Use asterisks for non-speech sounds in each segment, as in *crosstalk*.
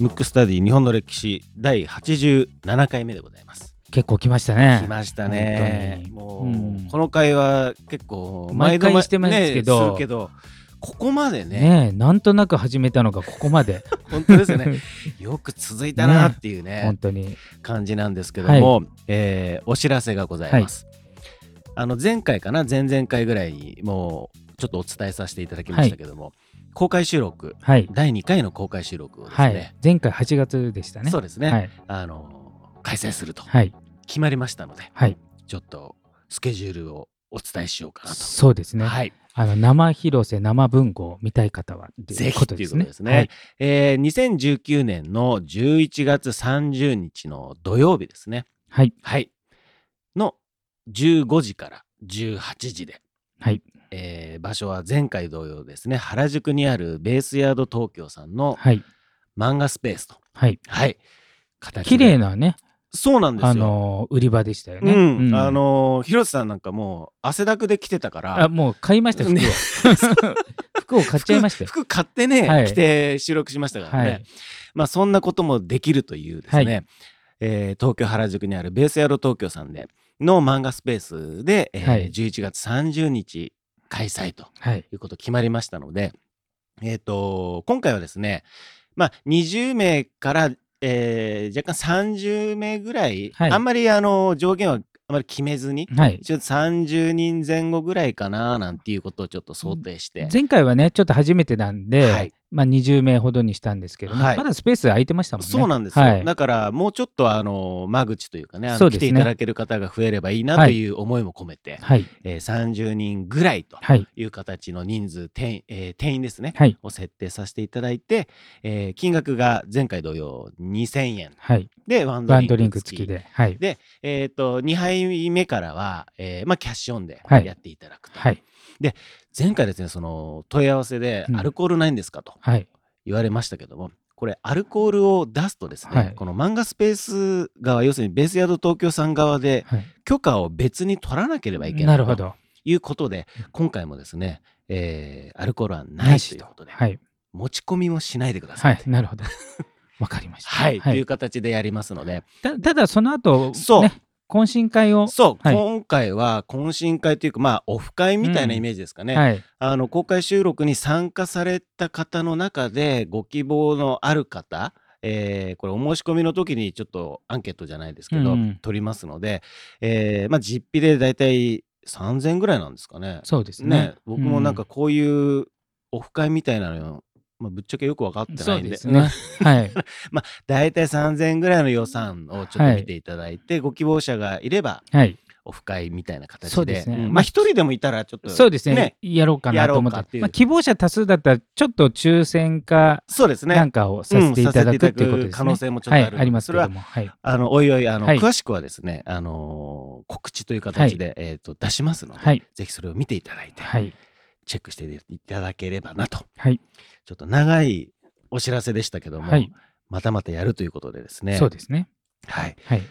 ムックスタディ日本の歴史第87回目でございます。結構来ましたね。来ましたね。本もう、うんこの回は結構毎回してますけどねけどここまでねねえなんとなく始めたのがここまで。*laughs* 本当ですよね *laughs* よく続いたなっていうね本当に。感じなんですけども、えーお知らせがございます。あの前回かな前々回ぐらいにもうちょっとお伝えさせていただきましたけども、公開収録はい。第2回の公開収録をですね、はい。前回8月でしたね。そうですね、はい。あの開催するとはい。決まりましたので、はい。ちょっとスケジュールをお伝えしようかなと。そうですね。はい、あの生広瀬生文庫を見たい方はぜひこということですね。えー2019年の11月30日の土曜日ですね。はい。はい。の15時から18時で、はい。えー場所は前回同様ですね、原宿にあるベースヤード東京さんのはい。漫画スペースと、はい。はい、形で綺麗なね、そうなんですよ。あの売り場でしたよね。うん、あのー広瀬さんなんかもう汗だくで来てたから、あもう買いました服を。ね *laughs* 服を買っちゃいました服買ってね、はい着て収録しましたからね、はい。まあそんなこともできるというですね、はいえー東京原宿にあるベースヤード東京さんでの漫画スペースで、えーはい11月30日開催とはい。いうこと決まりましたので、えっ、と今回はですねまあ20名から、えー若干30名ぐらい、はいあんまりあの上限はあまり決めずに、はい。一応30人前後ぐらいかななんていうことをちょっと想定して、前回はね、ちょっと初めてなんで、はいまあ20名ほどにしたんですけどね、はいまだスペース空いてましたもんね。そうなんですよ、はい。だからもうちょっとあの間口というかねあの来ていただける方が増えればいいなはいという思いも込めて、はい。えー30人ぐらいとはい。いう形の人数定員,、えー定員ですね、はい。を設定させていただいて、えー金額が前回同様2000円はい。でワンドリンク付きで。はい。で、えー、と2杯目からは、えーまあ、キャッシュオンではいやっていただくと、はい。前回ですねその問い合わせでうんアルコールないんですかとはい。言われましたけども、これアルコールを出すとですね、はいこの漫画スペース側要するにベースヤード東京さん側ではい。許可を別に取らなければいけないるほど。いうことで今回もですね、えーアルコールはなないということで、はい。持ち込みもしないでくださ。はいい。なるほど。わかりました。はい、という形でやりますので、たただ、その後、そうね、懇親会を。そう、はい今回は懇親会というかまあオフ会みたいなイメージですかね、はい。あの公開収録に参加された方の中でご希望のある方、えーこれお申し込みの時にちょっとアンケートじゃないですけど、うん取りますので、えーまあ、実費でだいたい3000ぐらいなんですかね。そうですねね。僕もなんかこういうオフ会みたいなの、まあ、ぶっちゃけよく分かってうん、ないんでそうね。はい。だいたい3000円ぐらいの予算をちょっと見ていただいて、ご希望者がいればはい。オフ会みたいな形でそうですねんまあ一人でもいたらちょっとそうですねやろうかなと思って。やろうかっていうまあ、希望者多数だったら、ちょっと抽選かそうですねなんかをさせていただくっていうことですね。可能性もちょっとあるはい、ありますそれはけども。はい。あのおいおいあの、はい詳しくはですね、あのー告知という形で、えー、と出しますので、はい。ぜひそれを見ていただいて、はい。チェックしていただければなとはい。ちょっと長いお知らせでしたけども、はい。またまたやるということでですねそうですね。はい、はい。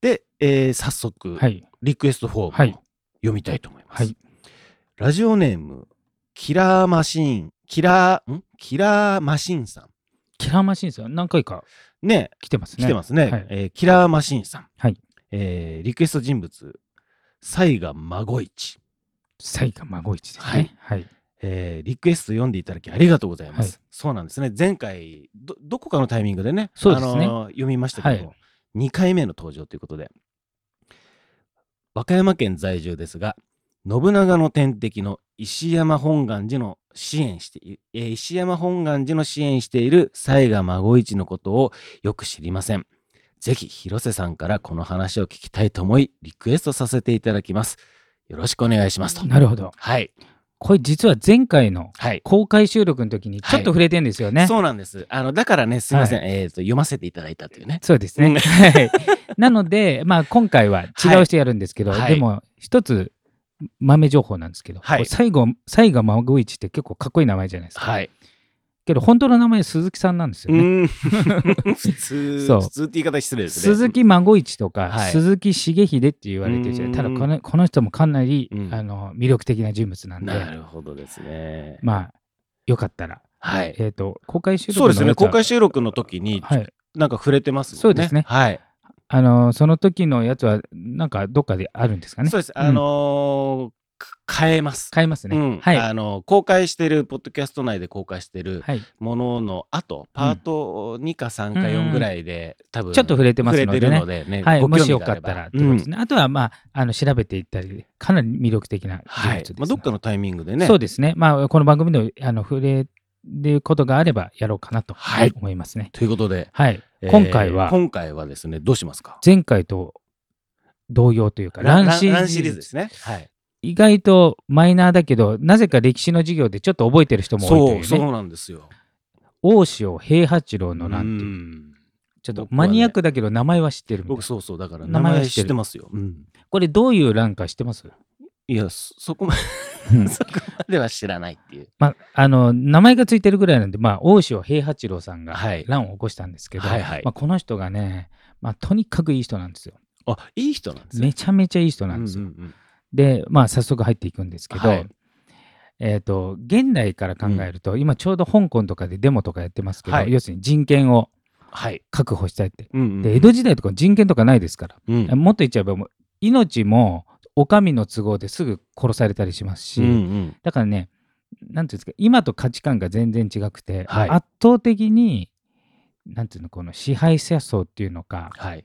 で、えー早速、はい。リクエストフォームをはい読みたいと思います、はい。ラジオネームキラーマシーンキラーん？キラーマシンさんキラーマシンさん、何回かね来てますね。来てますね、はいえーキラーマシンさん、はいえーリクエスト人物西賀孫一西賀孫一ですね。はい。えーリクエスト読んでいただきありがとうございます。はいそうなんですね。前回ど、どこかのタイミングでね、そうですねあのー読みましたけども、は2回目の登場ということで、和歌山県在住ですが、信長の天敵の石山本願寺の支援してい、えー石山本願寺の支援している西賀孫一のことをよく知りません。ぜひ広瀬さんからこの話を聞きたいと思い、リクエストさせていただきます。よろしくお願いしますと。なるほど。はい。これ実は前回のはい。公開収録の時にちょっと触れてるんですよね。そうなんです。あのだからね、すみません、えっ、と読ませていただいたというね。そうですうんね。はい。なので、まあ今回は違う人やるんですけど、はいでも一つ豆情報なんですけど、最後、西賀孫一って結構かっこいい名前じゃないですか。はい。けど本当の名前鈴木さんなんですよね。*laughs* 普通、そう普通って言い方失礼ですね。鈴木孫一とか、はい鈴木重秀って言われてるただこのこの人もかなり、うんあの魅力的な人物なんで、なるほどですね。まあよかったら、はい。えっ、と、公開収録そうですね。のやつは公開収録の時に、はい。なんか触れてますもんね。そうですねはい。あの、その時のやつは、なんかどっかであるんですかね。そうです。うんあのーか変えます。買いますね。うんはい。あの公開してるポッドキャスト内で公開してるはい。ものの後パート2か3かうんうん4ぐらいで、多分ちょっと触れてますのでねでね、はい、ごもしよかったらってことですね。あとは、まあ、あの調べていったり、かなり魅力的なうんはい人物です、まあ、どっかのタイミングでねそうですね。まあ、この番組であの触れることがあればやろうかなとはい思いますね。ということで、はい。えー今回は、今回はですねどうしますか？前回と同様というか、ランシリーズですね。はい、意外とマイナーだけど、なぜか歴史の授業でちょっと覚えてる人も多いとそいううね。そうなんですよ。大塩平八郎の乱っていう、うんちょっとマニアックだけど名前は知ってるみたいな。僕そうそうだから名名前前は知ってますよ。うんこれどういう乱か知ってます？いやそそこまうん *laughs* そこまでは知らないっていう。まあ、あの名前がついてるぐらいなんで、まあ、大塩平八郎さんがはい乱を起こしたんですけど、はいはいまあ、この人がね、まあ、とにかくいい人なんですよ。あいい人なんですね。めちゃめちゃいい人なんですよ。うんうんうんで、まあ、早速入っていくんですけど、はい。えっ、と、現代から考えると、今ちょうど香港とかでデモとかやってますけど、はい。要するに人権をはい。確保したいって。うんうんで、江戸時代とか人権とかないですから、うん。もっと言っちゃえば命もお上の都合ですぐ殺されたりしますし、うんうん。だからね、なんていうんですか、今と価値観が全然違くて、はい。圧倒的に、なんていうの、この支配者層っていうのか、はい。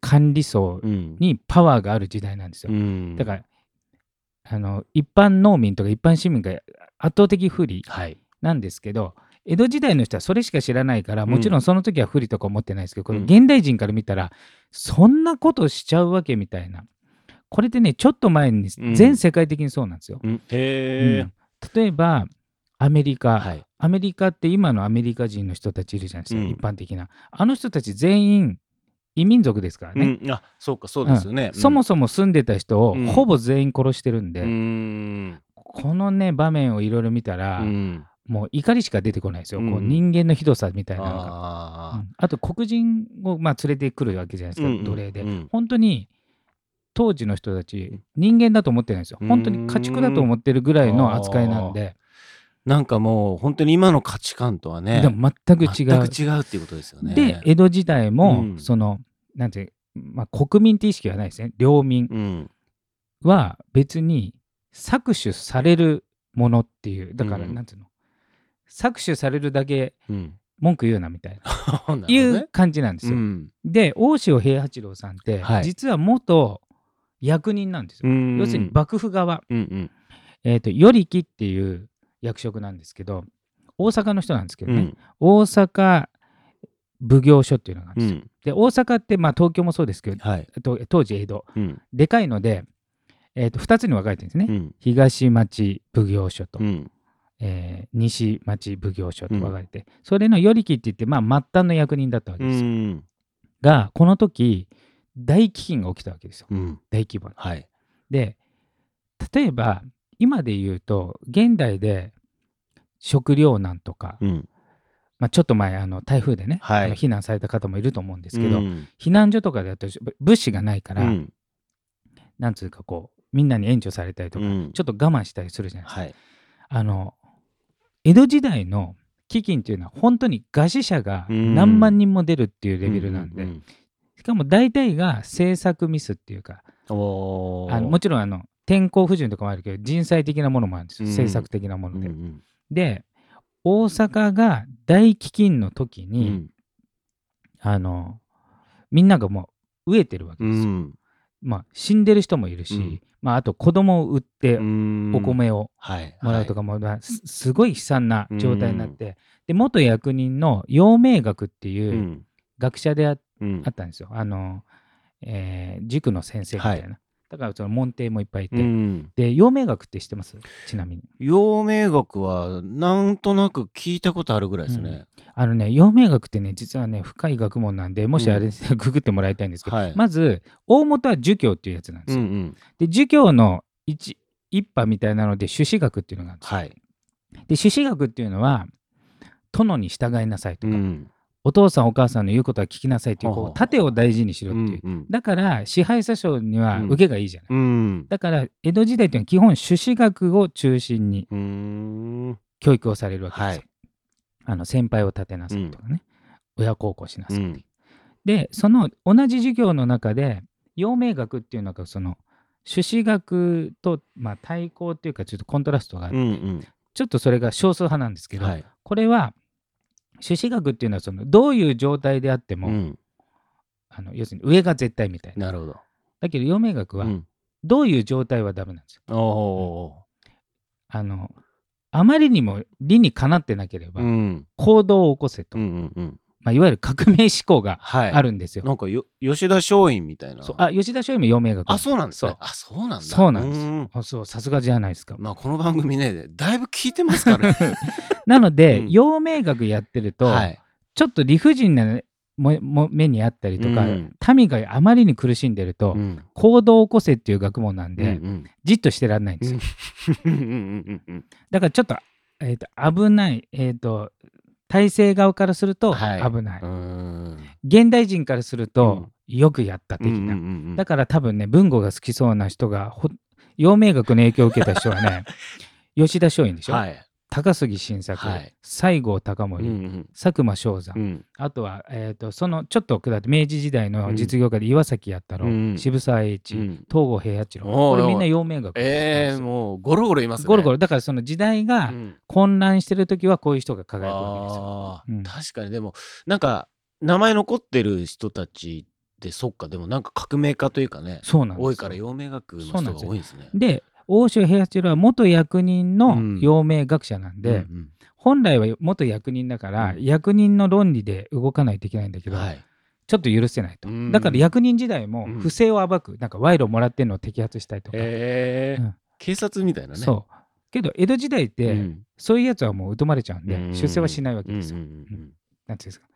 管理層うんにパワーがある時代なんですよ。うんだから、あの一般農民とか一般市民が圧倒的不利はい。なんですけど、江戸時代の人はそれしか知らないから、うんもちろんその時は不利とか思ってないですけど、こうんの現代人から見たら、そんなことしちゃうわけみたいな。これってね、ちょっと前にうん全世界的にそうなんですよ。うん例えば、アメリえ。カ、はい。アメリカって今のアメリカ人の人たちいるじゃないですか、うん一般的な。あの人たち全員異民族ですからね。うん。あそうかそうですよね。そもそも住んでた人をうん。ほぼ全員殺してるんで、うん。このね場面をいろいろ見たら、うん。もう怒りしか出てこないですよ、うん。こう人間のひどさみたいなのが。うあん。あと黒人をまあ連れてくるわけじゃないですか、うん奴隷で。うん。本当に当時の人たち、人間だと思ってないんですよ。本当に家畜だと思ってるぐらいの扱いなんで、なんかもう本当に今の価値観とはね。でも全く違う。全く違うっていうことですよね。で、江戸時代も、うん。その、なんて、まあ、国民って意識はないですね。領民うん。は別に搾取されるものっていう、だから、うん。なんていうの、搾取されるだけうん。文句言うなみたいな、*laughs* いう感じなんですよ。うん。で、大塩平八郎さんって、はい。実は元役人なんですよ。うん。要するに幕府側、うんうん。えっ、と、与力っていう役職なんですけど、大阪の人なんですけどね、うん。大阪奉行所っていうのがあるんですよ。うん。で、大阪って、まあ、東京もそうですけど、はい。と当時江戸、うん。でかいので、えー、と2つに分かれてるんですね。うん。東町奉行所と、うん。えー西町奉行所と分かれて、それの与力って言って、まあ、末端の役人だったわけうですよ。ん。が、この時、大飢饉が起きたわけですよ。うん。大規模な。はい。で、例えば、今で言うと、現代で食糧難とか、うんまあ、ちょっと前、あの台風でね、はい。あの避難された方もいると思うんですけど、うん。避難所とかだと物資がないから、うん。なんつうかこう、みんなに援助されたりとか、うん。ちょっと我慢したりするじゃないですか。はい。あの、江戸時代の飢饉っていうのは、本当に餓死者がうん。何万人も出るっていうレベルなんで、しかも大体が政策ミスっていうか、あのもちろんあの天候不順とかもあるけど、人災的なものもあるんですよ、うん。政策的なもので。で、大阪が大飢饉の時うに、ん。あの、みんながもう飢えてるわけうですよ。ん。まあ、死んでる人もいるし、うん。まあ、あと子供を売ってうん。お米をはいもらうとかも、まあすすごい悲惨な状態になっうて、で元役人の陽明学ってはいいううん。学者であ,、ったんですよ。あの、えー塾の先生みたいな。だからその門弟もいっぱいいて。うんで、陽明学って知ってます？ちなみに。陽明学はなんとなく聞いたことあるぐらいですね。あのね、陽明学ってね、実はね、深い学問なんで、もしあれですね、*laughs* ググってもらいたいんですけど、はいまず、大元は儒教っていうやつなんですよ。うんうんで、儒教の一一派みたいなので、朱子学っていうのがあるんですよ。はい。で、朱子学っていうのは、殿に従いなさいとか、うんお父さんお母さんの言うことは聞きなさいっていう、こう、盾を大事にしろっていう。うんだから、支配者層にはうん受けがいいじゃない。うん。だから、江戸時代っていうのは基本、朱子学を中心に教育をされるわけですよ。はい。あの先輩を立てなさいとかね、親孝行しなさいうん。でその同じ授業の中で陽明学っていうのがその朱子学と、まあ、対抗っていうかちょっとコントラストがあって、うんちょっとそれが少数派なんですけど、うんはい。これは朱子学っていうのはそのどういう状態であっても、うん。あの要するに上が絶対みたいな。なるほど。だけど陽明学はうん。どういう状態はダメなんですよ。あのあまりにも理にかなってなければうん。行動を起こせと、うんうんうんまあ、いわゆる革命思考がはい。あるんですよ。なんかよ吉田松陰みたいな。あ吉田松陰も陽明学あそうなんですね。あそうなんだ。そうなんです。ん。あそうさすがじゃないですか。まあこの番組ねだいぶ聞いてますからね。*laughs* なので、うん。陽明学やってると、はい。ちょっと理不尽なもも目にあったりとか、うん。民があまりに苦しんでると、うん。行動を起こせっていう学問なんうんで、うん。じっとしてらんないんですよ。うんうんうんうん。だからちょっと,、えー、と危ない、えー、と体制側からするとはい。危ない、うん。現代人からすると、よくやった的な、うんうんうん。だから多分ね文吾が好きそうな人がほ陽明学の影響を受けた人はね *laughs* 吉田松陰でしょ、はい高杉晋作、はい。西郷隆うんう盛、ん。佐久間象山、うん。あとは、えー、とそのちょっと下って明治時代の実業家で岩崎彌太郎、うん渋沢栄一、うん。東郷平八郎これみんな陽明学ええもうゴロゴロいますね。ゴロゴロ。だからその時代がうん。混乱してる時はこういう人が輝くわけですよ。確かに。でもなんか名前残ってる人たちってそっか。でもなんか革命家というかねそうなん多いから陽明学の人が多いんですね。で大塩平八郎は元役人のうん。陽明学者なんで、うん本来は元役人だから、うん。役人の論理で動かないといけないんだけど、うんはい。ちょっと許せないと、うん。だから役人時代もうん。不正を暴く、なんか賄賂もらってんのを摘発したいとか、えー。うん。警察みたいなね。そう。けど江戸時代って、うん。そういうやつはもう疎まれちゃうんで、うん。出世はしないわけですよ。うんうんうんなんていうんですか。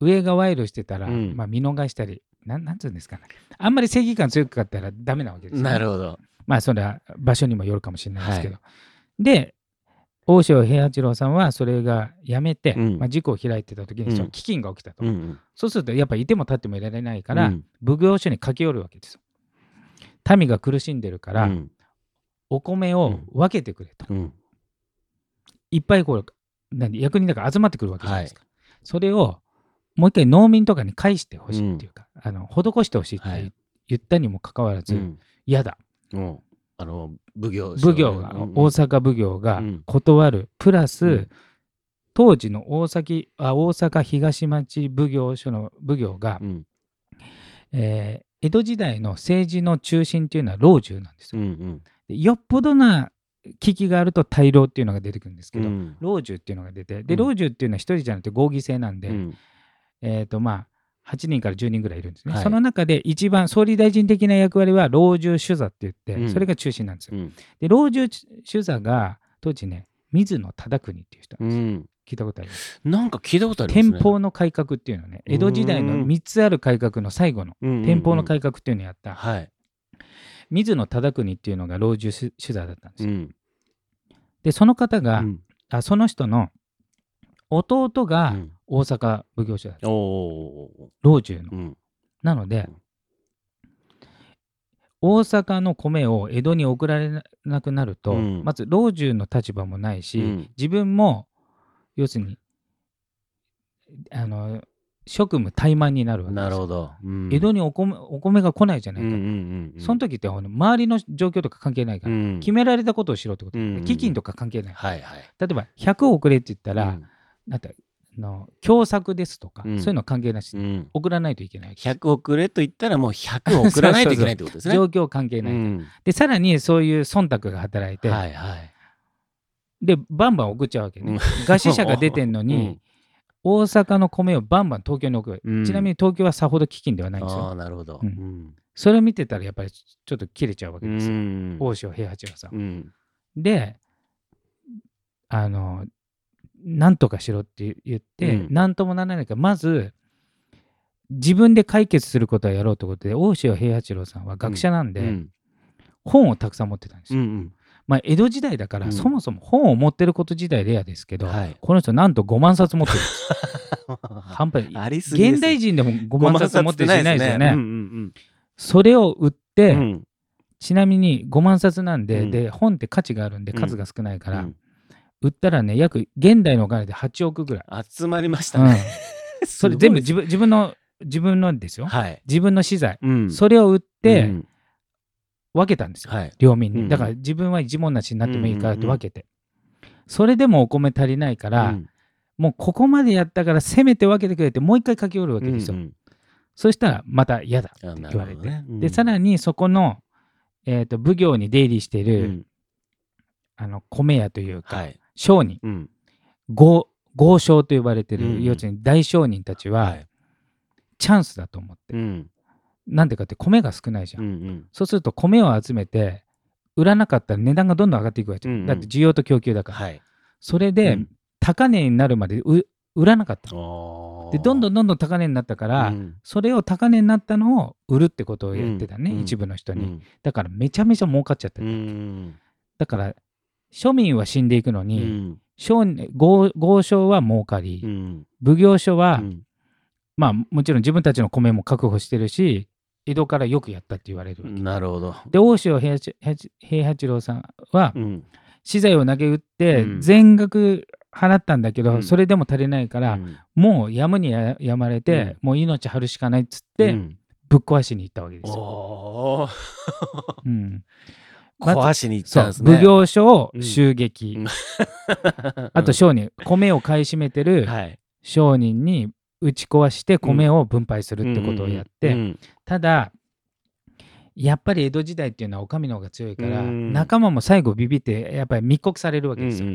上が賄賂してたら、うん。まあ、見逃したりなんなんつうんですかね。あんまり正義感強かったらダメなわけですよ、なるほど。まあそれは場所にもよるかもしれないですけど、で大塩平八郎さんはそれがやめて、うん。まあ、事故を開いてた時にそのうん飢饉が起きたと、うんうん。そうするとやっぱりいても立ってもいられないから、うん。奉行所に駆け寄るわけですよ。民が苦しんでるから、うん。お米を分けてくれと、うん。いっぱいこう何役人だから集まってくるわけじゃないですか、それをもう一回農民とかに返してほしいっていうか、あの施してほしいってはい。言ったにもかかわらず、うん。嫌だうん。あの奉行奉行が、うんうん。大阪奉行がうん。断る、プラス、うん。当時の大崎あ大阪東町奉行所の奉行が、うん。えー江戸時代の政治の中心っていうのは老中なんですよ。うんうん。でよっぽどな危機があると大老っていうのが出てくるんですけど、うん。老中っていうのが出てでうん老中っていうのは一人じゃなくて合議制なんで、うん。えーとまあ、8人から10人ぐらいいるんですね、はい。その中で一番総理大臣的な役割は老中主座って言って、うん。それが中心なんですよ。うん。で老中主座が当時ね水野忠国っていう人なんうですよ、ん。聞いたことあります？なんか聞いたことありますね。天保の改革っていうのはね江戸時代のうん3つある改革の最後の天保の改革っていうのをやった。はい。水野忠国っていうのが老中主主座だったんですよ。うん。でその方が、うん。あその人の弟うがん。大阪奉行所だった。おお老中の。ー。うん。なのでうん。大阪の米を江戸に送られなくなると、うん。まず老中の立場もないし、うん。自分も要するにあの職務怠慢になるわけですよ。なるほど。うん。江戸にお米お米が来ないじゃないか、うんうんうんうん。その時って周りの状況とか関係ないから、うん。決められたことをしろってこと、うん基金とか関係ない、はいはい。例えば100送れって言ったら、うんなんてあの共作ですとか、うん。そういうの関係なし、うん。送らないといけないわけです100送れと言ったらもう100送らないといけないってことですね。状況関係ない、うん。でさらにそういう忖度が働いて、はいはい。でバンバン送っちゃうわけね、うん。餓死者が出てんのに、*laughs* 大阪の米をバンバン東京に送る、うん。ちなみに東京はさほど飢饉ではないんですよ。ああ、なるほど。ううん。ん。それを見てたらやっぱりちょっと切れちゃうわけうですよ、ん。大塩平八郎さん。はうん。であのなんとかしろって言って、うん。なんともならないからまず自分で解決することはやろうということで大塩平八郎さんは学者なんで、うん。本をたくさん持ってたんですよ、うんまあ、江戸時代だから、うん。そもそも本を持ってること自体レアですけど、はい。この人なんと5万冊持ってるんです *laughs* 半端に。ありすぎ現代人でも5万冊持ってる人いないですよね。うんうんそれを売って、うん。うんちなみに5万冊なんで,、うん。で本って価値があるんでうん。数が少ないから、うん売ったらね約現代のお金で8億ぐらい、集まりましたうん。ね。*laughs* それ全部す自分自分の自分のですよ、はい。自分の資材、うん。それを売ってうん。分けたんですよ、はい。領民に、うん。だから自分は一文なしになってもいいからって分けて、それでもお米足りないから、うん。もうここまでやったからせめて分けてくれってもう一回書き折るわけですよ、うんうん。そしたらまた嫌だあって言われて、ねうん。でさらにそこの、えー、と奉行に出入りしている、うん。あの米屋というか、はい。商人。うん。豪豪商と呼ばれてる、要するに大商人たちは、はい。チャンスだと思って、うん。なんでかって米が少ないじゃん、うんうん。そうすると米を集めて売らなかったら値段がどんどん上がっていくわけ、うんうん。だって需要と供給だから、はい。それで、うん。高値になるまでう売らなかったでどんどんどんどん高値になったから、うん。それを高値になったのを売るってことをやってたね、うん一部の人に、うん。だからめちゃめちゃ儲かっちゃってだから庶民は死んでいくのうに、ん。商人豪豪商は儲かり、うん。奉行所は、うん。まあもちろん自分たちの米も確保してるし江戸からよくやったって言われるなるほど。で大塩平八郎さんはうん。資材を投げ打ってうん。全額払ったんだけど、うん。それでも足りないから、うん。もうやむにややまれて、もう命張るしかないっつって、うん。ぶっ壊しに行ったわけですよ。*laughs* うん、壊しに行ったんですね。奉行所をうん。襲撃、うん。*laughs* *laughs* あと商人米を買い占めてるはい。商人に打ち壊して米を分配するってことをやって、うんただやっぱり江戸時代っていうのはお上の方が強いから、うん。仲間も最後ビビってやっぱり密告されるわけですよ。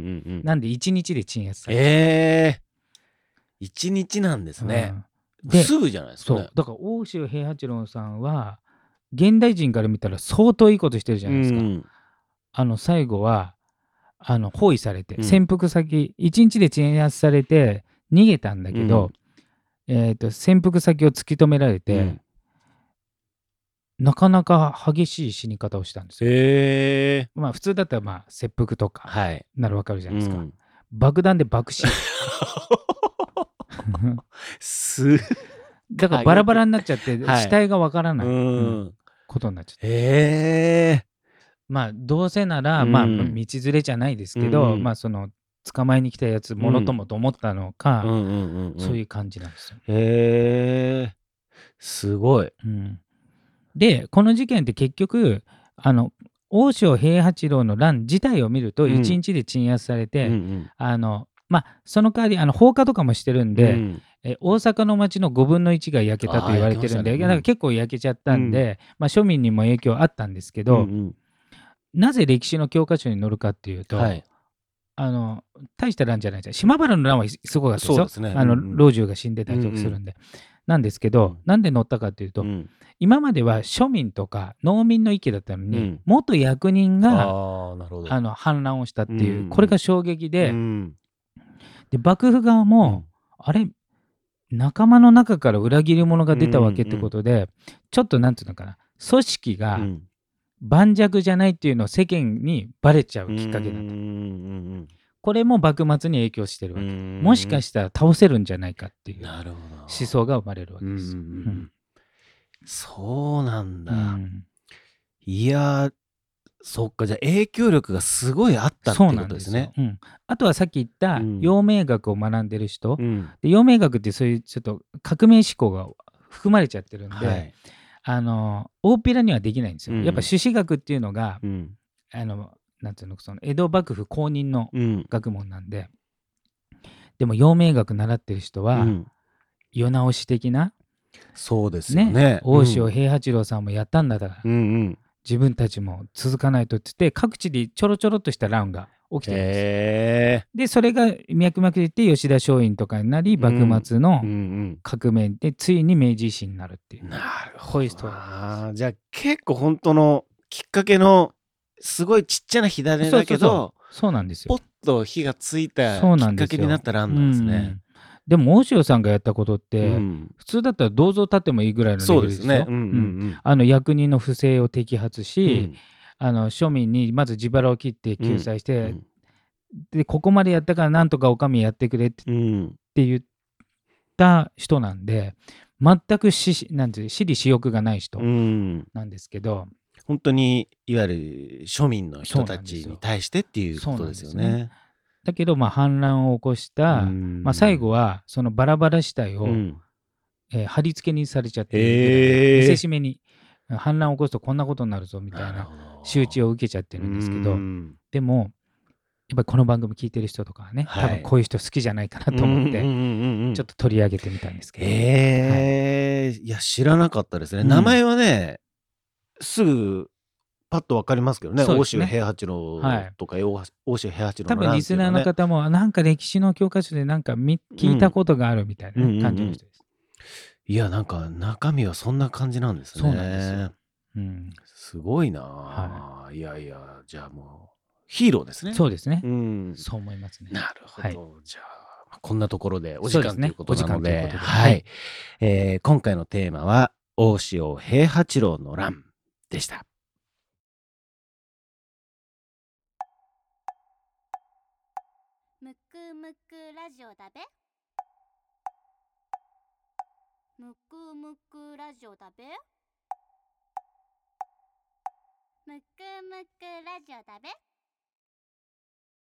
なんで1日で鎮圧される。ええ一日なんですね。うん。ですぐじゃないですかねそう。だから大塩平八郎さんは現代人から見たら相当いいことしてるじゃないですか。うんあの最後はあの包囲されて、うん潜伏先1日で鎮圧されて逃げたんだけど、えー、と潜伏先を突き止められて、うんなかなか激しい死に方をしたんですよ。ええまあ普通だったらまあ切腹とかはい。ならわかるじゃないですか。うん爆弾で爆死。*laughs* す *laughs* だからバラバラになっちゃって、はい死体がわからない、ううんん。ことになっちゃって。ええまあどうせなら、うんまあ道連れじゃないですけど、うんまあその捕まえに来たやつものともと思ったのか、うんうんうんうん。そういう感じなんですよ。へえすごい。うんでこの事件って結局あの大塩平八郎の乱自体を見るとうん1日で鎮圧されて、うんうんあのまあその代わりあの放火とかもしてるんで、うん。え大阪の町の5分の1が焼けたと言われてるんで、ねだから結構焼けちゃったんで、まあ、庶民にも影響あったんですけど、うんなぜ歴史の教科書に載るかっていうと、うんはい。あの大した乱じゃないです島原の乱はすごかったですよそうですね。あの、うん。うん老中が死んでたりとかするんで。なんですけど、うん。なんで載ったかっていうと、うん。今までは庶民とか農民の意見だったのに、うん。元役人があの反乱をしたっていう、うん。これが衝撃で,、うんで幕府側も、あれ仲間の中から裏切り者が出たわけってことで、ちょっとなんていうのかな組織がうん。盤石じゃないっていうのを世間にバレちゃうきっかけなんだ、うんこれも幕末に影響してるわけ、うんもしかしたら倒せるんじゃないかっていう。思想が生まれるわけうんうんうですよ。ん。そうなんだ。うん。いやー、そっか、じゃあ影響力がすごいあったってこそうなんでよとですすね。うん。あとはさっき言ったうん。陽明学を学んでる人、うん。で陽明学ってそういうちょっと革命思考が含まれちゃってるんで、はい。あの大っぴらにはできないんですよ。うん。やっぱ朱子学っていうのが、うん。あのなんていうのその江戸幕府公認のうん。学問なんででも陽明学習ってる人は、うん。世直し的な、そうですよね。ね。大塩平八郎さんもやったんだから、うんうん。自分たちも続かないとって言って各地でちょろちょろっとした乱が起きてるんですでそれが脈々といって吉田松陰とかになり幕末の革命でついに明治維新になるっていううん。。なるほど。じゃあ結構本当のきっかけのすごいちっちゃな火種だけど、そうなんですよポ。ッと火がついたきそうなんですよっかけになった乱なんですね。うんでも大塩さんがやったことって、うん普通だったら銅像立ってもいいぐらいのレベルですね。うんうんうんあの役人の不正を摘発うん。し、あの庶民にまず自腹を切って救済して、うんでここまでやったからなんとかお上やってくれって言った人なんで全くしなんて私利私欲がない人うん。なんですけど、本当にいわゆる庶民の人たちに対してっていうことですよそうなんでね。だけど、まあ、反乱を起こした、まあ、最後はそのバラバラ死体を、うん。えー貼り付けにされちゃって、見せしめに反乱を起こすとこんなことになるぞみたいな周知をを受けちゃってるんですけど、うん。でもやっぱりこの番組聞いてる人とかはね、はい。多分こういう人好きじゃないかなと思って、ちょっと取り上げてみたんですけど、ええいや、知らなかったですね。うん。名前はね、すぐ、パッとわかりますけどね。欧そうですね州平八郎はいとか、欧欧州平八郎多分リスナーの方もなんか歴史の教科書でなんか見聞いたことがあるみたいなね、うんうんうん感じの人です。いや、なんか中身はそんな感じなんですね。そうなんですようん、すごいなあ、い、やいや、じゃあもう、ヒーローですね。そうですね、うん。そう思いますね。なるほど。はいじゃあ、まあこんなところでお時そうですね間ということなので、お時間ということでははいい、えー今回のテーマは、大塩平八郎の乱でした。ジオだべ？むくむくラジオだべ？むくむくラジオだべ？